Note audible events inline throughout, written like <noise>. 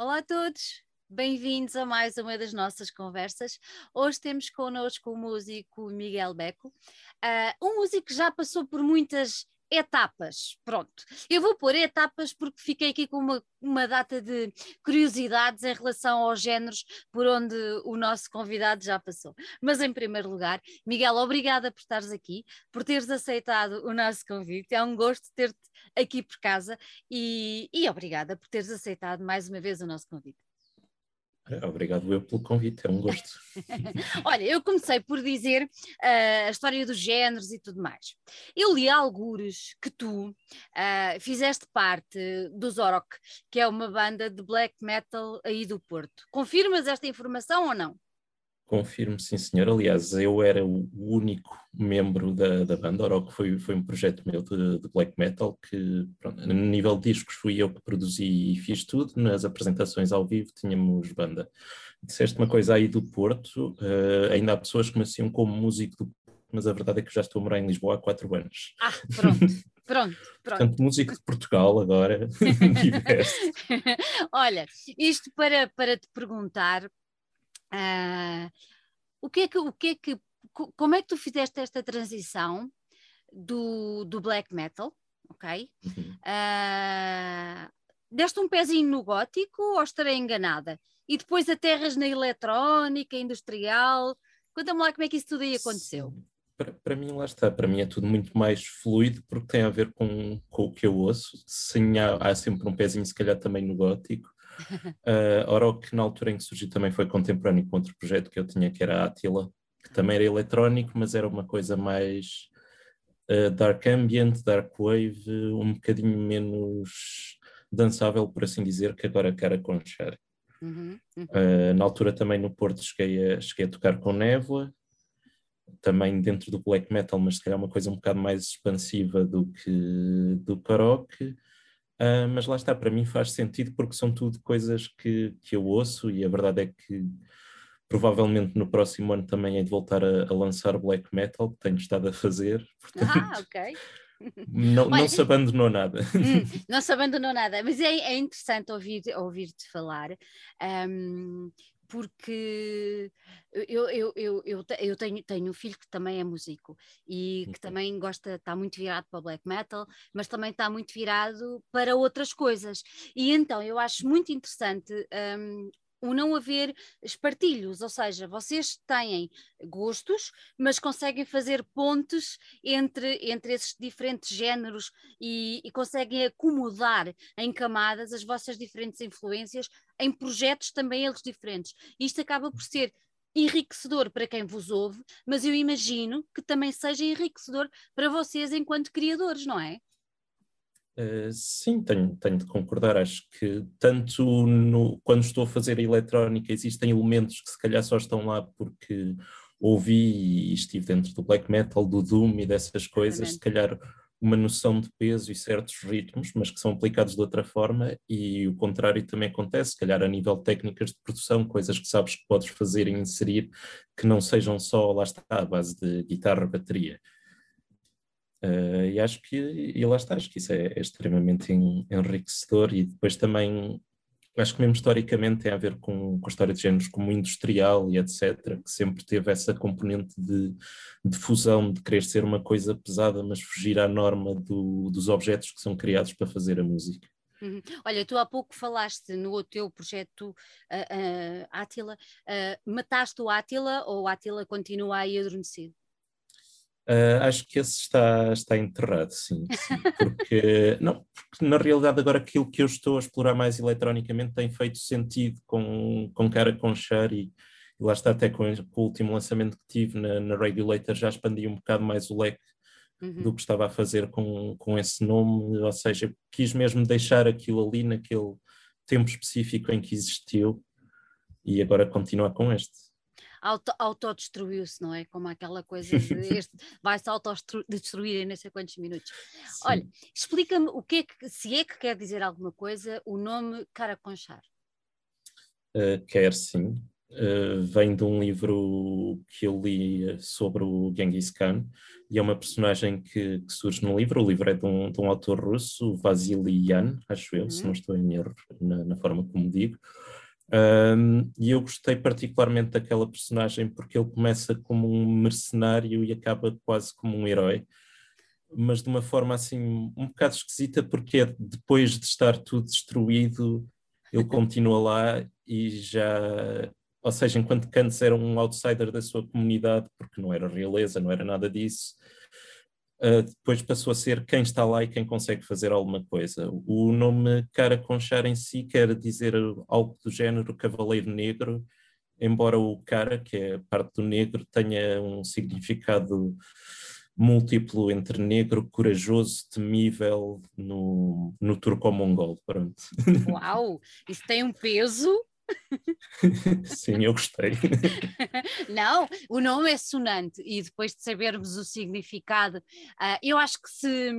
Olá a todos, bem-vindos a mais uma das nossas conversas. Hoje temos connosco o músico Miguel Beco, uh, um músico que já passou por muitas etapas. Pronto, eu vou pôr etapas porque fiquei aqui com uma, uma data de curiosidades em relação aos géneros por onde o nosso convidado já passou. Mas em primeiro lugar, Miguel, obrigada por estares aqui, por teres aceitado o nosso convite. É um gosto ter-te aqui por casa e, e obrigada por teres aceitado mais uma vez o nosso convite. Obrigado eu pelo convite, é um gosto. <laughs> Olha, eu comecei por dizer uh, a história dos géneros e tudo mais. Eu li algures que tu uh, fizeste parte do Zorok, que é uma banda de black metal aí do Porto. Confirmas esta informação ou não? Confirmo, sim, senhor. Aliás, eu era o único membro da, da banda. Oroco foi, foi um projeto meu de, de black metal que, pronto, no nível de discos, fui eu que produzi e fiz tudo. Nas apresentações ao vivo tínhamos banda. Disseste uma coisa aí do Porto, uh, ainda há pessoas que me associam como músico do mas a verdade é que já estou a morar em Lisboa há quatro anos. Ah, pronto, pronto, <laughs> pronto. Portanto, músico de Portugal agora, <laughs> <laughs> Olha, isto para, para te perguntar, Uh, o que é que, o que é que, como é que tu fizeste esta transição do, do black metal, ok? Uh, deste um pezinho no gótico ou estarei enganada? E depois aterras na eletrónica, industrial. Conta-me lá como é que isso tudo aí aconteceu. Para, para, mim, lá está, para mim é tudo muito mais fluido porque tem a ver com, com o que eu ouço. Sim, há, há sempre um pezinho, se calhar também no gótico, Uh, ora, o que na altura em que surgiu também foi contemporâneo com outro projeto que eu tinha, que era a Attila, que também era eletrónico, mas era uma coisa mais uh, dark ambient, dark wave, um bocadinho menos dançável, por assim dizer, que agora quero aconchar. Uhum, uhum. Uh, na altura também no Porto cheguei a, cheguei a tocar com Névoa, também dentro do black metal, mas se calhar uma coisa um bocado mais expansiva do que do karaoke. Uh, mas lá está, para mim faz sentido porque são tudo coisas que, que eu ouço e a verdade é que provavelmente no próximo ano também é de voltar a, a lançar black metal, que tenho estado a fazer. <laughs> Portanto, ah, ok. Não, Olha, não se abandonou nada. <laughs> Hum, <laughs> não se abandonou nada, mas é, é interessante ouvir-te ouvir falar. Um, porque eu, eu, eu, eu, eu tenho, tenho um filho que também é músico e que uhum. também gosta, está muito virado para black metal, mas também está muito virado para outras coisas. E então eu acho muito interessante um, o não haver espartilhos, ou seja, vocês têm gostos, mas conseguem fazer pontes entre, entre esses diferentes géneros e, e conseguem acomodar em camadas as vossas diferentes influências em projetos também eles diferentes. Isto acaba por ser enriquecedor para quem vos ouve, mas eu imagino que também seja enriquecedor para vocês enquanto criadores, não é? Uh, sim, tenho, tenho de concordar. Acho que tanto no, quando estou a fazer a eletrónica existem elementos que se calhar só estão lá porque ouvi e estive dentro do black metal, do doom e dessas coisas, se calhar uma noção de peso e certos ritmos, mas que são aplicados de outra forma, e o contrário também acontece, se calhar a nível de técnicas de produção, coisas que sabes que podes fazer e inserir que não sejam só, lá está, à base de guitarra, bateria. Uh, e acho que, e lá está, acho que isso é, é extremamente enriquecedor e depois também acho que mesmo historicamente tem a ver com, com a história de géneros como industrial e etc, que sempre teve essa componente de, de fusão, de querer ser uma coisa pesada, mas fugir à norma do, dos objetos que são criados para fazer a música. Uhum. Olha, tu há pouco falaste no teu projeto uh, uh, Átila, uh, mataste o Átila ou o Átila continua aí adormecido? Uh, acho que esse está, está enterrado, sim, sim porque, <laughs> não, porque na realidade agora aquilo que eu estou a explorar mais eletronicamente tem feito sentido com, com cara com char e, e lá está até com, com, o último lançamento que tive na, na Regulator já expandi um bocado mais o leque uhum. do que estava a fazer com, com esse nome, ou seja, quis mesmo deixar aquilo ali naquele tempo específico em que existiu e agora continuar com este auto, autodestruiu-se, não é? Como aquela coisa de <laughs> este vai-se autodestruir em não sei quantos minutos. Sim. Olha, explica-me o que é que, se é que quer dizer alguma coisa, o nome Caraconchar. Uh, quer sim. uh, vem de um livro que eu li sobre o Genghis Khan e é uma personagem que, que surge no livro. O livro é de um, de um autor russo, Vasily Yan, acho eu, uhum. se não estou em erro na, na forma como digo. Um, e eu gostei particularmente daquela personagem porque ele começa como um mercenário e acaba quase como um herói, mas de uma forma assim um bocado esquisita, porque é depois de estar tudo destruído, ele continua lá e já. Ou seja, enquanto antes era um outsider da sua comunidade, porque não era realeza, não era nada disso, Uh, depois passou a ser quem está lá e quem consegue fazer alguma coisa. O nome Cara Conchar em si quer dizer algo do género Cavaleiro Negro, embora o cara, que é parte do negro, tenha um significado múltiplo entre negro, corajoso, temível no, no turco-mongol. Uau! Isso tem um peso <laughs> Sim, eu gostei. <laughs> Não, o nome é sonante e depois de sabermos o significado, uh, eu acho que se.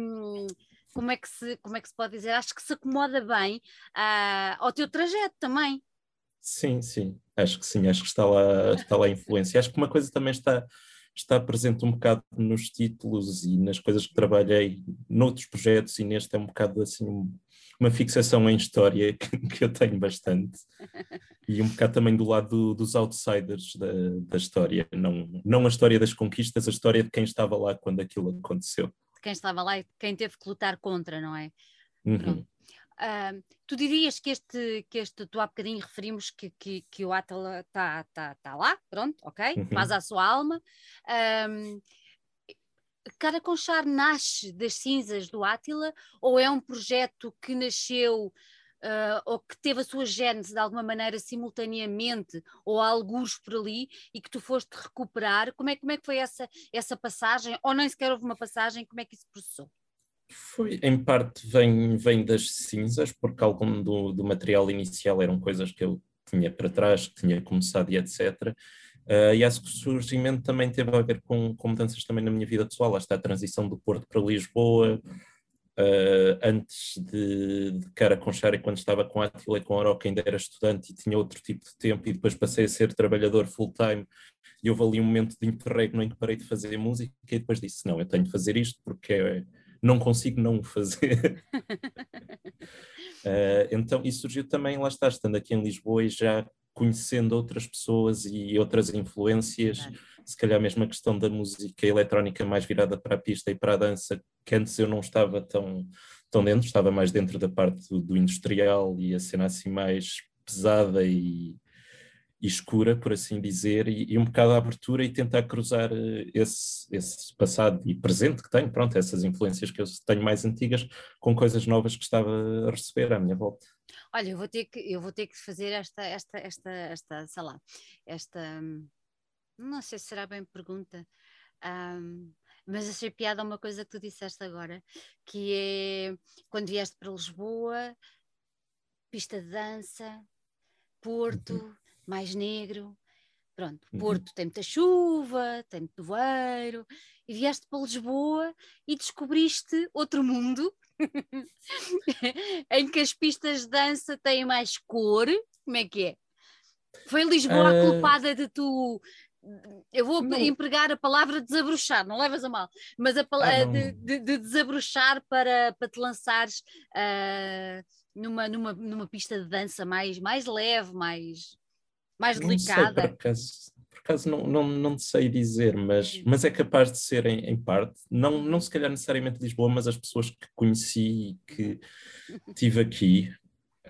Como é que, se, como é que se pode dizer? Acho que se acomoda bem uh, ao teu trajeto também. Sim, sim, acho que sim, acho que está lá, está lá a influência. Acho que uma coisa também está, está presente um bocado nos títulos e nas coisas que trabalhei noutros projetos e neste é um bocado assim uma fixação em história <laughs> que, que, eu tenho bastante e um bocado também do lado dos outsiders da, da história, não, não a história das conquistas, a história de quem estava lá quando aquilo aconteceu. De quem estava lá e quem teve que lutar contra, não é? Uhum. Uh, tu dirias que este, que este, tu há bocadinho referimos que, que, que o Atala está tá, tá lá, pronto, ok, uhum. faz a sua alma. Um, Caraconchar nasce das cinzas do Átila ou é um projeto que nasceu uh, ou que teve a sua gênese de alguma maneira simultaneamente ou alguns por ali e que tu foste recuperar? Como é, como é que foi essa, essa passagem? Ou nem sequer houve uma passagem? Como é que isso processou? Foi, em parte, vem, vem das cinzas, porque algum do, do material inicial eram coisas que eu tinha para trás, que tinha começado e etc. Uh, e acho que o surgimento também teve a ver com, com mudanças também na minha vida pessoal. Lá está a transição do Porto para Lisboa, Uh, antes de, de cara com Xara, quando estava com a Atila e com a Oroca, ainda era estudante e tinha outro tipo de tempo, e depois passei a ser trabalhador full-time. E houve ali um momento de interregno em que parei de fazer música, e depois disse: Não, eu tenho de fazer isto porque é, não consigo não o fazer. uh, <laughs> então, isso surgiu também, lá está, estando aqui em Lisboa e já conhecendo outras pessoas e outras influências, se calhar mesmo a questão da música eletrónica mais virada para a pista e para a dança, que antes eu não estava tão, tão dentro, estava mais dentro da parte do, do industrial e a cena assim mais pesada e, e escura, por assim dizer, e, e, um bocado a abertura e tentar cruzar eh, esse, esse passado e presente que tenho, pronto, essas influências que eu tenho mais antigas, com coisas novas que estava a receber à minha volta. Olha, eu vou ter que, eu vou ter que fazer esta, esta, esta, esta, sei lá, esta, não sei se será bem pergunta, um, mas achei piada uma coisa que tu disseste agora, que é quando vieste para Lisboa, pista de dança, Porto, uhum. mais negro, pronto, uhum. Porto tem muita chuva, tem muito doeiro, e vieste para Lisboa e descobriste outro mundo <laughs> em que as pistas de dança têm mais cor. Como é que é? Foi Lisboa uh... a culpada de tu. Eu vou não. empregar a palavra desabrochar, não levas a mal, mas a palavra ah, de, de, de, desabrochar para, para te lançares uh, numa, numa, numa pista de dança mais, mais leve, mais, mais delicada. Sei, por acaso, acaso não, não, não sei dizer, mas, mas é capaz de ser em, em, parte, não, não se calhar necessariamente Lisboa, mas as pessoas que conheci e que <laughs> tive aqui.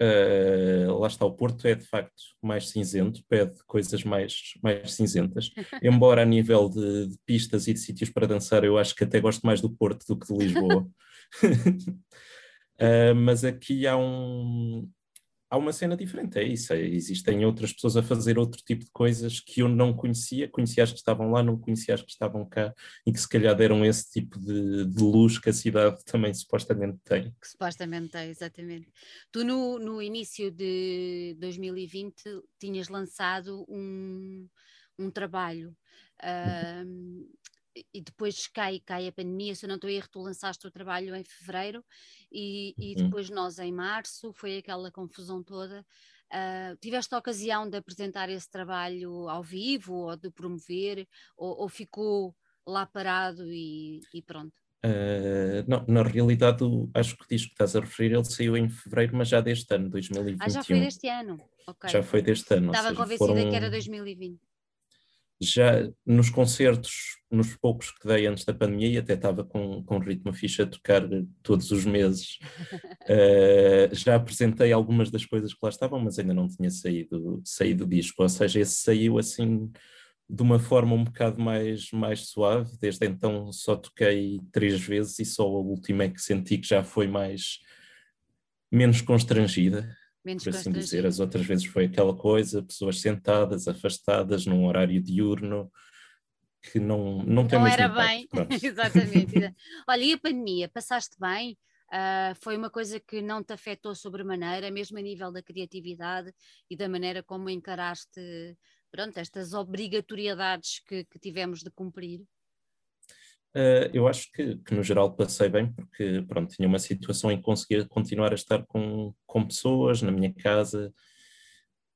Uh, lá está, o Porto é de facto mais cinzento, pede coisas mais, mais cinzentas. <laughs> Embora a nível de, de pistas e de sítios para dançar, eu acho que até gosto mais do Porto do que de Lisboa. uh, <laughs> mas aqui há um, há uma cena diferente, é isso. É, existem outras pessoas a fazer outro tipo de coisas que eu não conhecia, conhecia as que estavam lá, não conhecia as que estavam cá e que se calhar deram esse tipo de, de luz que a cidade também supostamente tem. Que supostamente tem, exatamente. Tu no, no início de 2020 tinhas lançado um, um trabalho. Uh, e depois cai, cai a pandemia, se eu não estou a erro, tu lançaste o trabalho em fevereiro e, e depois nós em março, foi aquela confusão toda. Uh, tiveste a ocasião de apresentar esse trabalho ao vivo ou de promover, ou, ou ficou lá parado e, e pronto? Uh, não, na realidade, acho que o disco que estás a referir, ele saiu em fevereiro, mas já deste ano, 2021. Ah, já foi deste ano. Okay. Já foi deste ano. Estava seja, convencida foram... que era 2020 já nos concertos, nos poucos que dei antes da pandemia, e até estava com, com ritmo ficha a tocar todos os meses, uh, <laughs> já apresentei algumas das coisas que lá estavam, mas ainda não tinha saído, saído disco, ou seja, esse saiu assim de uma forma um bocado mais, mais suave, desde então só toquei três vezes e só a última é que senti que já foi mais menos constrangida, Menos por assim dizer. As outras vezes foi aquela coisa, pessoas sentadas, afastadas, num horário diurno, que não, não tem Não era bem, <laughs> exatamente. <laughs> Olha, e a pandemia, passaste bem? Uh, foi uma coisa que não te afetou sobremaneira, mesmo a nível da criatividade e da maneira como encaraste pronto, estas obrigatoriedades que, que tivemos de cumprir? Uh, eu acho que, que, no geral passei bem porque pronto, tinha uma situação em que conseguia continuar a estar com, com pessoas na minha casa.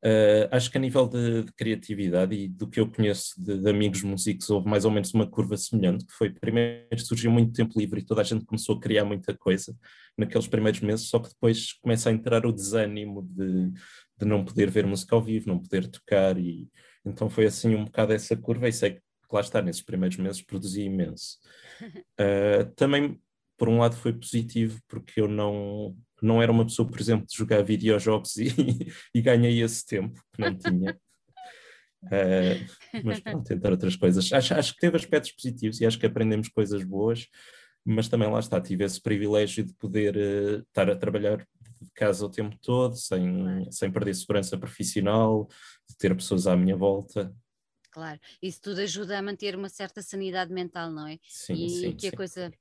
Uh, acho que a nível de, de, criatividade e do que eu conheço de, de, amigos músicos houve mais ou menos uma curva semelhante, que foi primeiro surgiu muito tempo livre e toda a gente começou a criar muita coisa naqueles primeiros meses, só que depois começa a entrar o desânimo de, de não poder ver música ao vivo, não poder tocar e então foi assim um bocado essa curva e sei que lá está, nesses primeiros meses produzi imenso. Uh, <laughs> também, por um lado, foi positivo porque eu não, não era uma pessoa, por exemplo, de jogar videojogos <laughs> e, e ganhei esse tempo que não tinha. Uh, mas <laughs> pronto, tentar outras coisas. Acho, acho que teve aspectos positivos e acho que aprendemos coisas boas, mas também lá está, tive esse privilégio de poder uh, estar a trabalhar de casa o tempo todo, sem, sem perder segurança profissional, de ter pessoas à minha volta claro. Isso tudo ajuda a manter uma certa sanidade mental, não é? Sim, e sim, que a sim. coisa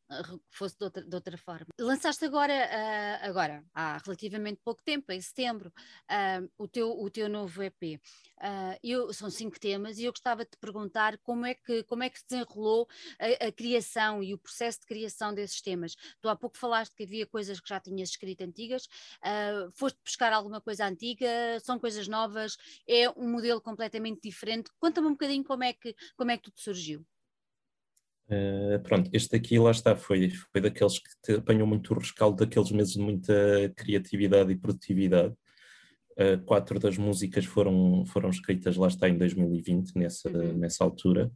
fosse de outra, de outra forma. Lançaste agora, uh, agora, há relativamente pouco tempo, em setembro, uh, o, teu, o teu novo EP. Uh, ah, eu, são cinco temas e eu gostava de te perguntar como é que, como é que se desenrolou a, a, criação e o processo de criação desses temas. Tu há pouco falaste que havia coisas que já tinhas escrito antigas, foste buscar alguma coisa antiga, são coisas novas, é um modelo completamente diferente. Conta-me um bocadinho como é que, como é que tudo surgiu. Uh, pronto, este aqui lá está, foi, foi daqueles que te apanham muito o rescaldo daqueles meses de muita criatividade e produtividade. Uh, quatro das músicas foram, foram escritas lá está em 2020, nessa, uhum. nessa altura.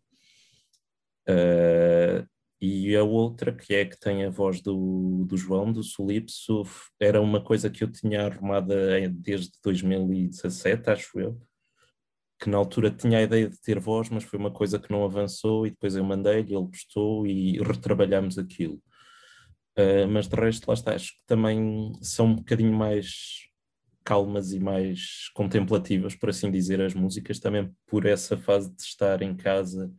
Uh, e a outra, que é que tem a voz do, do João, do Solipso, era uma coisa que eu tinha arrumada desde 2017, acho eu que na altura tinha a ideia de ter voz, mas foi uma coisa que não avançou e depois eu mandei-lhe, ele gostou e retrabalhamos aquilo. Uh, mas de resto, lá está, acho que também são um bocadinho mais calmas e mais contemplativas, por assim dizer, as músicas, também por essa fase de estar em casa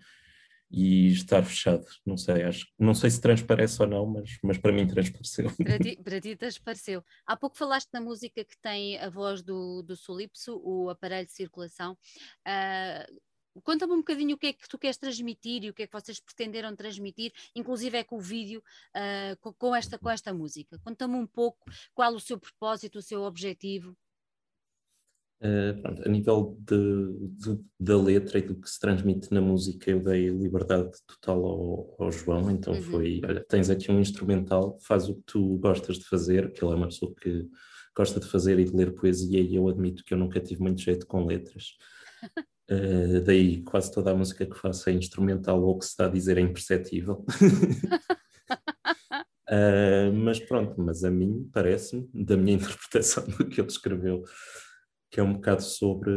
e estar fechado. Não sei, acho, não sei se transparece ou não, mas, mas para mim transpareceu. Para <laughs> ti, para ti transpareceu. Há pouco falaste na música que tem a voz do, do Solipso, o aparelho de circulação. Uh, Conta-me um bocadinho o que é que tu queres transmitir e o que é que vocês pretenderam transmitir, inclusive é com o vídeo, uh, com, com, esta, com esta música. Conta-me um pouco qual o seu propósito, o seu objetivo. Uh, pronto, a nível de, de, da letra e do que se transmite na música, eu dei liberdade total ao, ao João, então uhum. foi, olha, tens aqui um instrumental, faz o que tu gostas de fazer, que ele é uma pessoa que gosta de fazer e de ler poesia e eu admito que eu nunca tive muito jeito com letras. <laughs> Uh, daí quase toda a música que faço é instrumental ou o que se está a dizer é imperceptível. uh, <laughs> mas pronto, mas a mim parece-me, da minha <laughs> interpretação do que ele escreveu, que é um bocado sobre,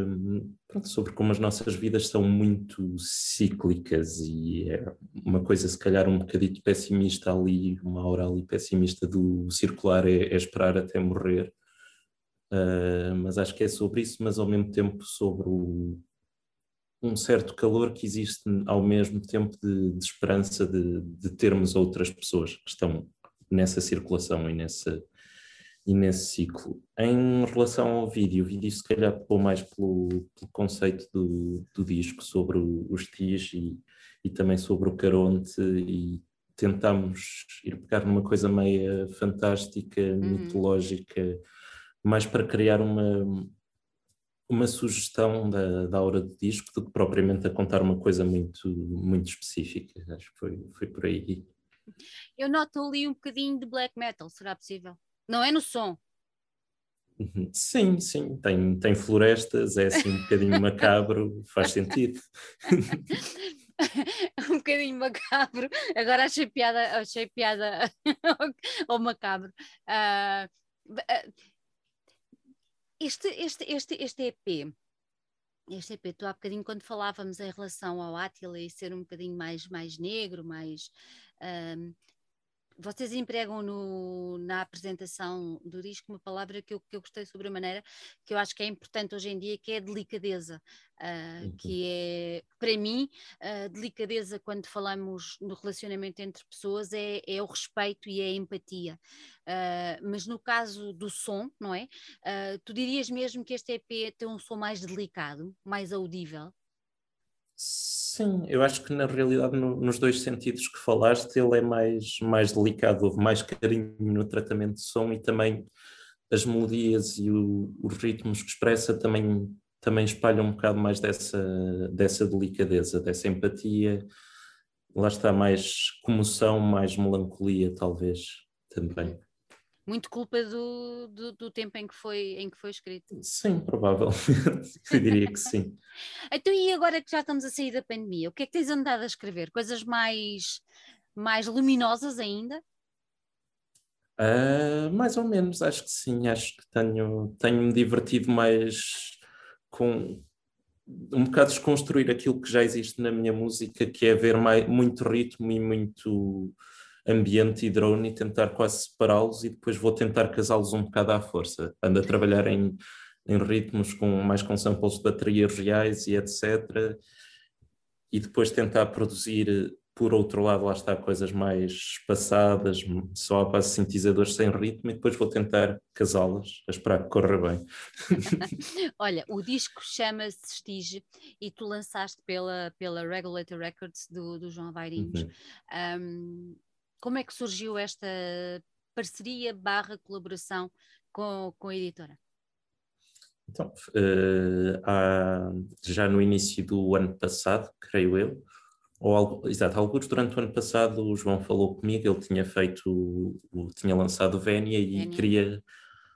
pronto, sobre como as nossas vidas são muito cíclicas e é uma coisa se calhar um bocadito pessimista ali, uma hora ali pessimista do circular é, é esperar até morrer, uh, mas acho que é sobre isso, mas ao mesmo tempo sobre o, um certo calor que existe ao mesmo tempo de, de esperança de, de termos outras pessoas que estão nessa circulação e nessa e nesse ciclo. Em relação ao vídeo, o vídeo se calhar pegou mais pelo, pelo conceito do, do, disco sobre os TIs e, e também sobre o Caronte e tentámos ir pegar numa coisa meia fantástica, uhum. mitológica, mais para criar uma, uma sugestão da, da aura do disco do que propriamente a contar uma coisa muito, muito específica. Acho que foi, foi por aí. Eu noto ali um bocadinho de black metal, será possível? Não é no som? Uhum. Sim, sim, tem, tem florestas, é assim um bocadinho <laughs> macabro, faz sentido. <laughs> um bocadinho macabro, agora achei piada, achei piada <laughs> ao macabro. Uh, este, este, este, este EP, este EP, tu há bocadinho quando falávamos em relação ao Átila e ser um bocadinho mais, mais negro, mais uh, vocês empregam no, na apresentação do disco uma palavra que eu, que eu gostei sobre a maneira, que eu acho que é importante hoje em dia, que é a delicadeza, uh, uhum. que é, para mim, a delicadeza quando falamos no relacionamento entre pessoas é, é o respeito e é a empatia. Uh, mas no caso do som, não é? Tu dirias mesmo que este EP tem um som mais delicado, mais audível? Sim, eu acho que na realidade, no, nos dois sentidos que falaste, ele é mais, mais delicado, houve mais carinho no tratamento de som e também as melodias e o, os ritmos que expressa também, também espalham um bocado mais dessa, dessa delicadeza, dessa empatia. Lá está mais comoção, mais melancolia, talvez, também muito culpa do, do, do, tempo em que, foi, em que foi escrito. Sim, provavelmente. <laughs> Eu diria que sim. então, e agora que já estamos a sair da pandemia, o que é que tens andado a escrever? Coisas mais, mais luminosas ainda? Uh, mais ou menos, acho que sim. Acho que tenho, tenho-me divertido mais com um bocado desconstruir aquilo que já existe na minha música, que é ver mais, muito ritmo e muito ambiente e drone e tentar quase separá-los e depois vou tentar casá-los um bocado à força. Ando a trabalhar em, em ritmos com mais com samples de baterias reais e etc. E depois tentar produzir, por outro lado, lá está, coisas mais espaçadas, só a base de sintetizadores sem ritmo, e depois vou tentar casá-las, a esperar que corra bem. <laughs> Olha, o disco chama-se Stige e tu lançaste pela, pela Regulator Records do, do João Vairinhos. Uhum. Um, como é que surgiu esta parceria barra colaboração com, com a editora? Então, uh, há, já no início do ano passado, creio eu, ou algo, exato, alguns durante o ano passado o João falou comigo, ele tinha feito, tinha lançado o Vénia e Vénia. queria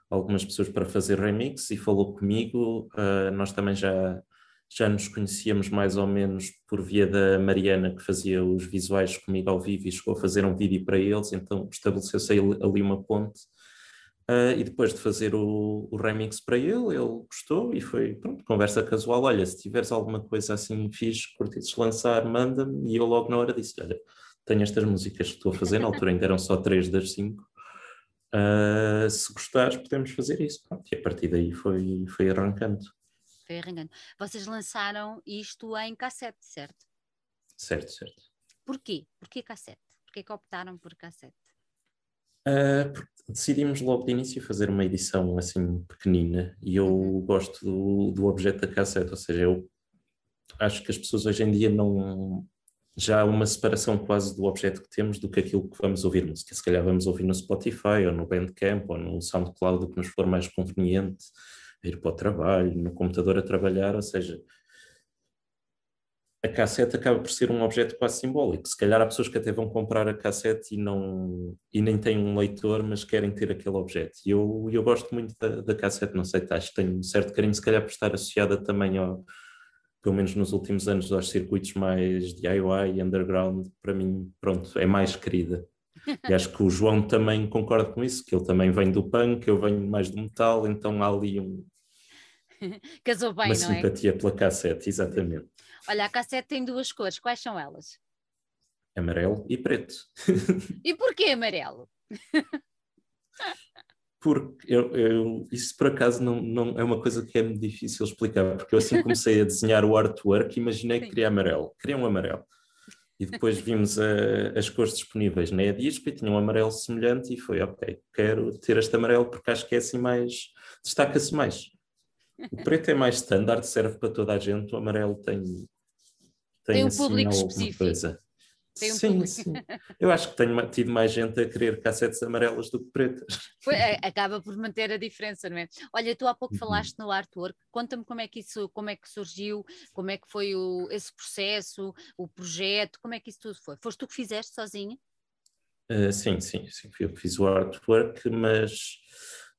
algumas pessoas para fazer remix e falou comigo, uh, nós também já já nos conhecíamos mais ou menos por via da Mariana, que fazia os visuais comigo ao vivo e chegou a fazer um vídeo para eles, então estabeleceu-se ali uma ponte. Uh, e depois de fazer o, o, remix para ele, ele gostou e foi, pronto, conversa casual. Olha, se tiveres alguma coisa assim fixe, curtisses lançar, manda-me. E eu logo na hora disse: Olha, tenho estas músicas que estou a fazer, na altura ainda eram só três das cinco. Uh, se gostares, podemos fazer isso. Pronto, e a partir daí foi, foi arrancando foi arrancando. Vocês lançaram isto em cassete, certo? Certo, certo. Porquê? Porquê cassete? Porquê que optaram por cassete? Uh, decidimos logo de início fazer uma edição assim pequenina e eu uhum. gosto do, do objeto da cassete, ou seja, eu acho que as pessoas hoje em dia não. Já há uma separação quase do objeto que temos do que aquilo que vamos ouvir música. Se calhar vamos ouvir no Spotify ou no Bandcamp ou no SoundCloud, o que nos for mais conveniente ir para o trabalho, no computador a trabalhar, ou seja, a cassete acaba por ser um objeto quase simbólico. Se calhar há pessoas que até vão comprar a cassete e, não, e nem têm um leitor, mas querem ter aquele objeto. E eu, eu gosto muito da, da cassete, não sei, acho que tenho um certo carinho, se calhar por estar associada também ao, pelo menos nos últimos anos, aos circuitos mais DIY e underground, para mim, pronto, é mais querida. E acho que o João também concorda com isso, que ele também vem do punk, eu venho mais do metal, então há ali um, <laughs> Casou bem, Uma não é? simpatia pela cassete, exatamente. Olha, a cassete tem duas cores, quais são elas? Amarelo e preto. <laughs> E porquê amarelo? Porque eu, eu, isso por acaso não, não é uma coisa que é difícil explicar, porque eu assim comecei a desenhar o artwork imaginei que queria amarelo, queria um amarelo. E depois vimos a, as cores disponíveis na Edisp e tinha um amarelo semelhante e foi, ok, quero ter este amarelo porque acho que é assim mais, destaca-se mais. O preto é mais standard, serve para toda a gente, o amarelo tem, tem, tem um assim, público específico. coisa. Tem um sim, público. sim. Eu acho que tenho tido mais gente a querer cassetes amarelas do que pretas. Foi- é, acaba por manter a diferença, não é? Olha, tu há pouco Uhum. falaste no artwork, conta-me como é que isso, como é que surgiu, como é que foi o, esse processo, o projeto, como é que isso tudo foi? Foste tu que fizeste sozinha? Uh, sim, sim, sim, eu fiz o artwork, mas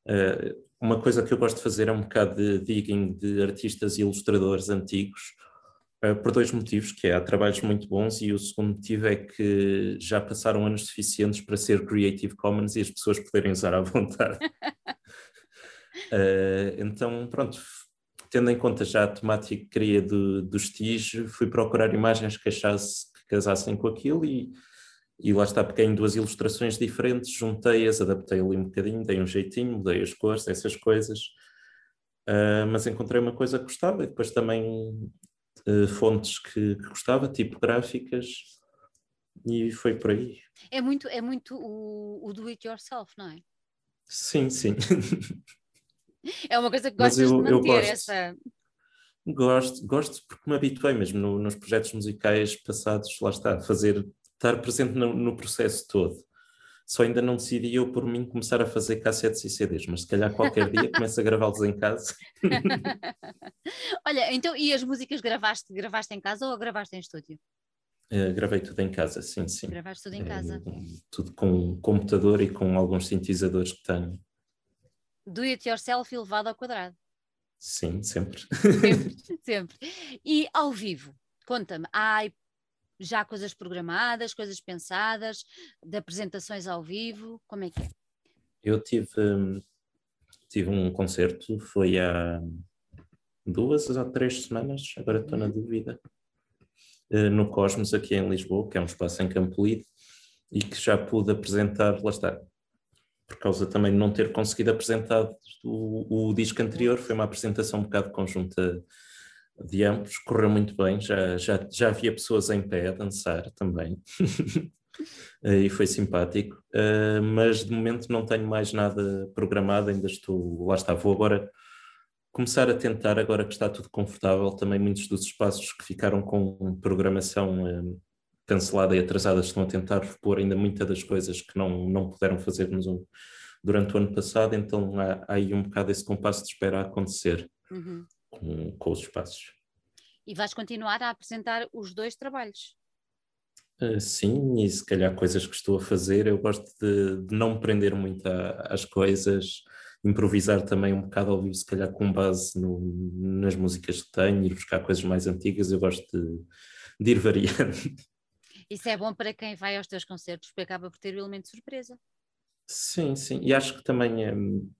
uh, uma coisa que eu gosto de fazer é um bocado de digging de artistas e ilustradores antigos, uh, por dois motivos, que é, há trabalhos muito bons e o segundo motivo é que já passaram anos suficientes para ser Creative Commons e as pessoas poderem usar à vontade. Uh, <laughs> então, pronto, tendo em conta já a temática que queria do, do Stige, fui procurar imagens que achasse que casassem com aquilo e e lá está, peguei em duas ilustrações diferentes, juntei-as, adaptei ali um bocadinho, dei um jeitinho, mudei as cores, essas coisas, uh, mas encontrei uma coisa que gostava e depois também uh, fontes que, que, gostava, tipográficas, e foi por aí. É muito, é muito o, o do it yourself, não é? Sim, sim. <laughs> É uma coisa que gostas eu- de eu manter, gosto. essa. Gosto, gosto porque me habituei mesmo no- nos projetos musicais passados, lá está, fazer, estar presente no, no processo todo. Só ainda não decidi eu por mim começar a fazer cassetes e CDs, mas se calhar qualquer dia começo a gravá-los em casa. <laughs> Olha, então, e as músicas gravaste, gravaste em casa ou gravaste em estúdio? Eh, gravei tudo em casa, sim, sim. Gravaste tudo em casa. Eh, tudo com computador e com alguns sintetizadores que tenho. Do it yourself e levado ao quadrado. Sim, sempre. Sempre, <laughs> sempre. E ao vivo, conta-me, há já coisas programadas, coisas pensadas, de apresentações ao vivo, como é que é? Eu tive, tive um concerto, foi há duas ou três semanas, agora estou na dúvida, eh, no Cosmos, aqui em Lisboa, que é um espaço em Campo Lido, e que já pude apresentar, lá está, por causa também de não ter conseguido apresentar o, o disco anterior, foi uma apresentação um bocado conjunta de ambos, correu muito bem, já, já, já havia pessoas em pé a dançar também. <laughs> Eh, e foi simpático, Uh, mas de momento não tenho mais nada programado, ainda estou, lá está, vou agora começar a tentar, agora que está tudo confortável, também muitos dos espaços que ficaram com programação uh, cancelada e atrasada estão a tentar repor ainda muitas das coisas que não, não puderam fazer durante o ano passado, então há, há aí um bocado esse compasso de espera a acontecer Uhum. Com, com os espaços. E vais continuar a apresentar os dois trabalhos. Uh, sim, e se calhar coisas que estou a fazer, eu gosto de, de não me prender muito a- às coisas, improvisar também um bocado ao vivo, se calhar com base no- nas músicas que tenho, ir buscar coisas mais antigas, eu gosto de, de ir variando. <laughs> Isso é bom para quem vai aos teus concertos, porque acaba por ter o elemento de surpresa. Sim, sim, e acho que também hum,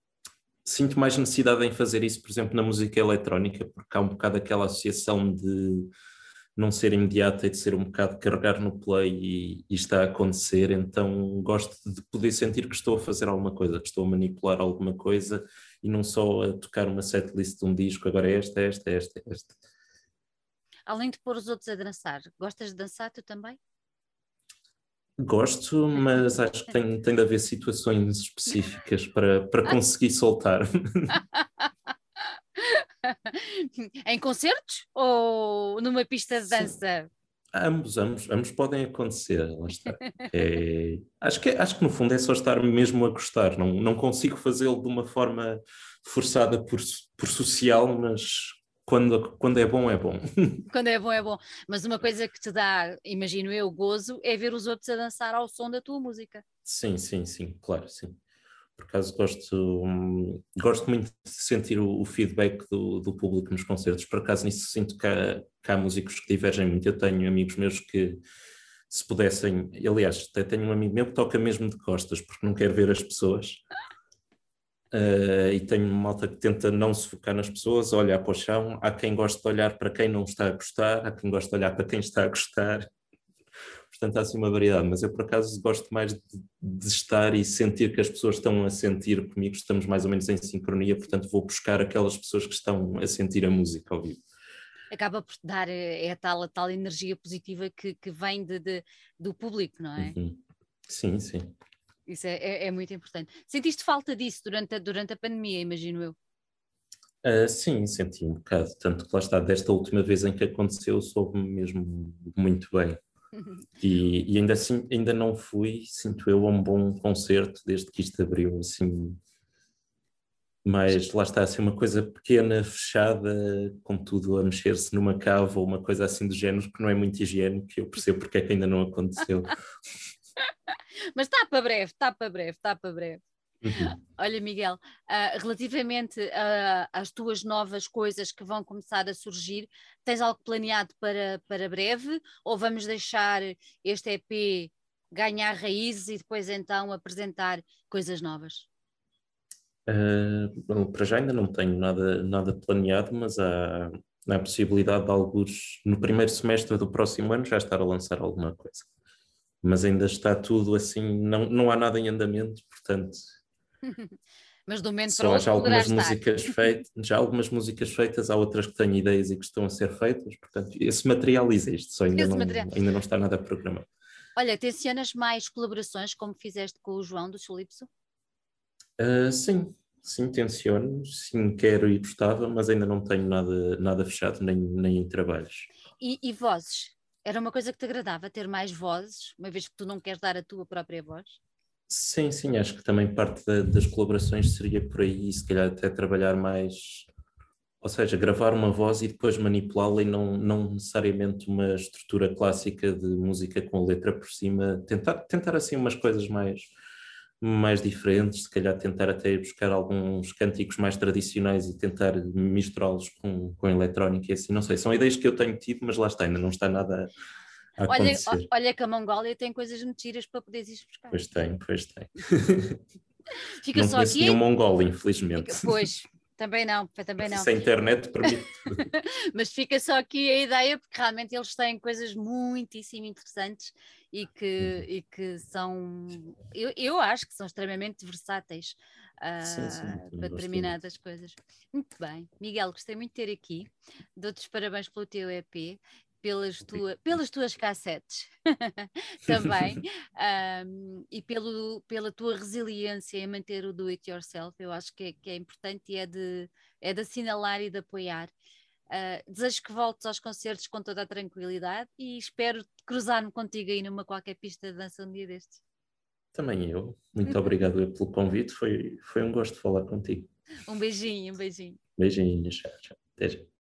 sinto mais necessidade em fazer isso, por exemplo, na música eletrónica, porque há um bocado aquela associação de não ser imediata e de ser um bocado carregar no play e, e está a acontecer, então gosto de poder sentir que estou a fazer alguma coisa, que estou a manipular alguma coisa e não só a tocar uma setlist de um disco, agora é esta, esta, esta, esta. Além de pôr os outros a dançar, gostas de dançar tu também? Gosto, mas acho que tem, tem de haver situações específicas para, para conseguir soltar. <laughs> em concertos ou numa pista de Sim. dança? Ambos, ambos, ambos podem acontecer, lá está. É, acho, que, acho que no fundo é só estar mesmo a gostar, não, não consigo fazê-lo de uma forma forçada por, por social, mas quando, quando é bom, é bom. <laughs> Quando é bom, é bom. Mas uma coisa que te dá, imagino eu, gozo, é ver os outros a dançar ao som da tua música. Sim, sim, sim, claro, sim. Por acaso gosto, hum, gosto muito de sentir o, o feedback do, do público nos concertos. Por acaso nisso sinto que há, que há músicos que divergem muito. Eu tenho amigos meus que, se pudessem, aliás, até tenho um amigo meu que toca mesmo de costas porque não quer ver as pessoas. Uh, e tenho uma malta que tenta não se focar nas pessoas, olhar para o chão. Há quem goste de olhar para quem não está a gostar, há quem goste de olhar para quem está a gostar. Portanto, há assim uma variedade, mas eu por acaso gosto mais de, de estar e sentir que as pessoas estão a sentir comigo, estamos mais ou menos em sincronia, portanto vou buscar aquelas pessoas que estão a sentir a música ao vivo. Acaba por dar eh, é a tal, a tal energia positiva que, que vem de, de- do público, não é? Uhum. Sim, sim. Isso é, é- é muito importante. Sentiste falta disso durante a, durante a pandemia, imagino eu. Uh, sim, senti um bocado, tanto que lá está, desta última vez em que aconteceu, soube-me mesmo muito bem. <laughs> E, e, ainda assim, ainda não fui, sinto eu, a um bom concerto desde que isto abriu, assim. Mas lá está, assim, uma coisa pequena, fechada, com tudo a mexer-se numa cava ou uma coisa assim do género, que não é muito higiênico, eu percebo porque é que ainda não aconteceu. <laughs> Mas está para breve, está para breve, está para breve. Uhum. <laughs> Olha, Miguel, uh, relativamente uh, às tuas novas coisas que vão começar a surgir, tens algo planeado para, para breve ou vamos deixar este EP ganhar raízes e depois então apresentar coisas novas? Uh, bom, para já ainda não tenho nada, nada planeado, mas há, há a possibilidade de alguns, no primeiro semestre do próximo ano, já estar a lançar alguma coisa. Mas ainda está tudo assim, não, não há nada em andamento, portanto <laughs> Mas do momento para já algumas músicas feitas, já algumas músicas feitas, há outras que tenho ideias e que estão a ser feitas, portanto, esse material existe, só ainda, não, material. ainda não está nada programado. Olha, tencionas mais colaborações como fizeste com o João do Solipso? Uh, sim, sim, tenciono, sim, quero e gostava, mas ainda não tenho nada, nada fechado, nem, nem em trabalhos. E, e vozes? Era uma coisa que te agradava, ter mais vozes, uma vez que tu não queres dar a tua própria voz? Sim, sim, acho que também parte da, das colaborações seria por aí, se calhar até trabalhar mais, ou seja, gravar uma voz e depois manipulá-la e não, não necessariamente uma estrutura clássica de música com letra por cima, tentar, tentar assim umas coisas mais, mais diferentes, se calhar tentar até buscar alguns cânticos mais tradicionais e tentar misturá-los com, com eletrónica e assim, não sei, são ideias que eu tenho tido, mas lá está, ainda não está nada olha, olha que a Mongólia tem coisas mentiras para poderes ir buscar. Pois tem, pois tem. <laughs> Fica não só aqui. nenhum mongol, infelizmente. Fica, pois, também não, também não. Se a internet <laughs> permite. Mas fica só aqui a ideia, porque realmente eles têm coisas muitíssimo interessantes e que, uhum. e que são, eu, eu acho que são extremamente versáteis uh, sim, sim, para determinadas coisas. Muito bem, Miguel, gostei muito de ter aqui. Dou-te os parabéns pelo teu EP pelas, tua, pelas tuas cassetes <laughs> também <laughs> um, e pelo, pela tua resiliência em manter o do it yourself. Eu acho que é, que é importante e é de, é de assinalar e de apoiar. Uh, desejo que voltes aos concertos com toda a tranquilidade e espero cruzar-me contigo aí numa qualquer pista de dança um dia destes. Também eu. Muito <laughs> obrigado pelo convite. Foi, foi um gosto falar contigo. Um beijinho, um beijinho. Beijinho, tchau, tchau. Até já.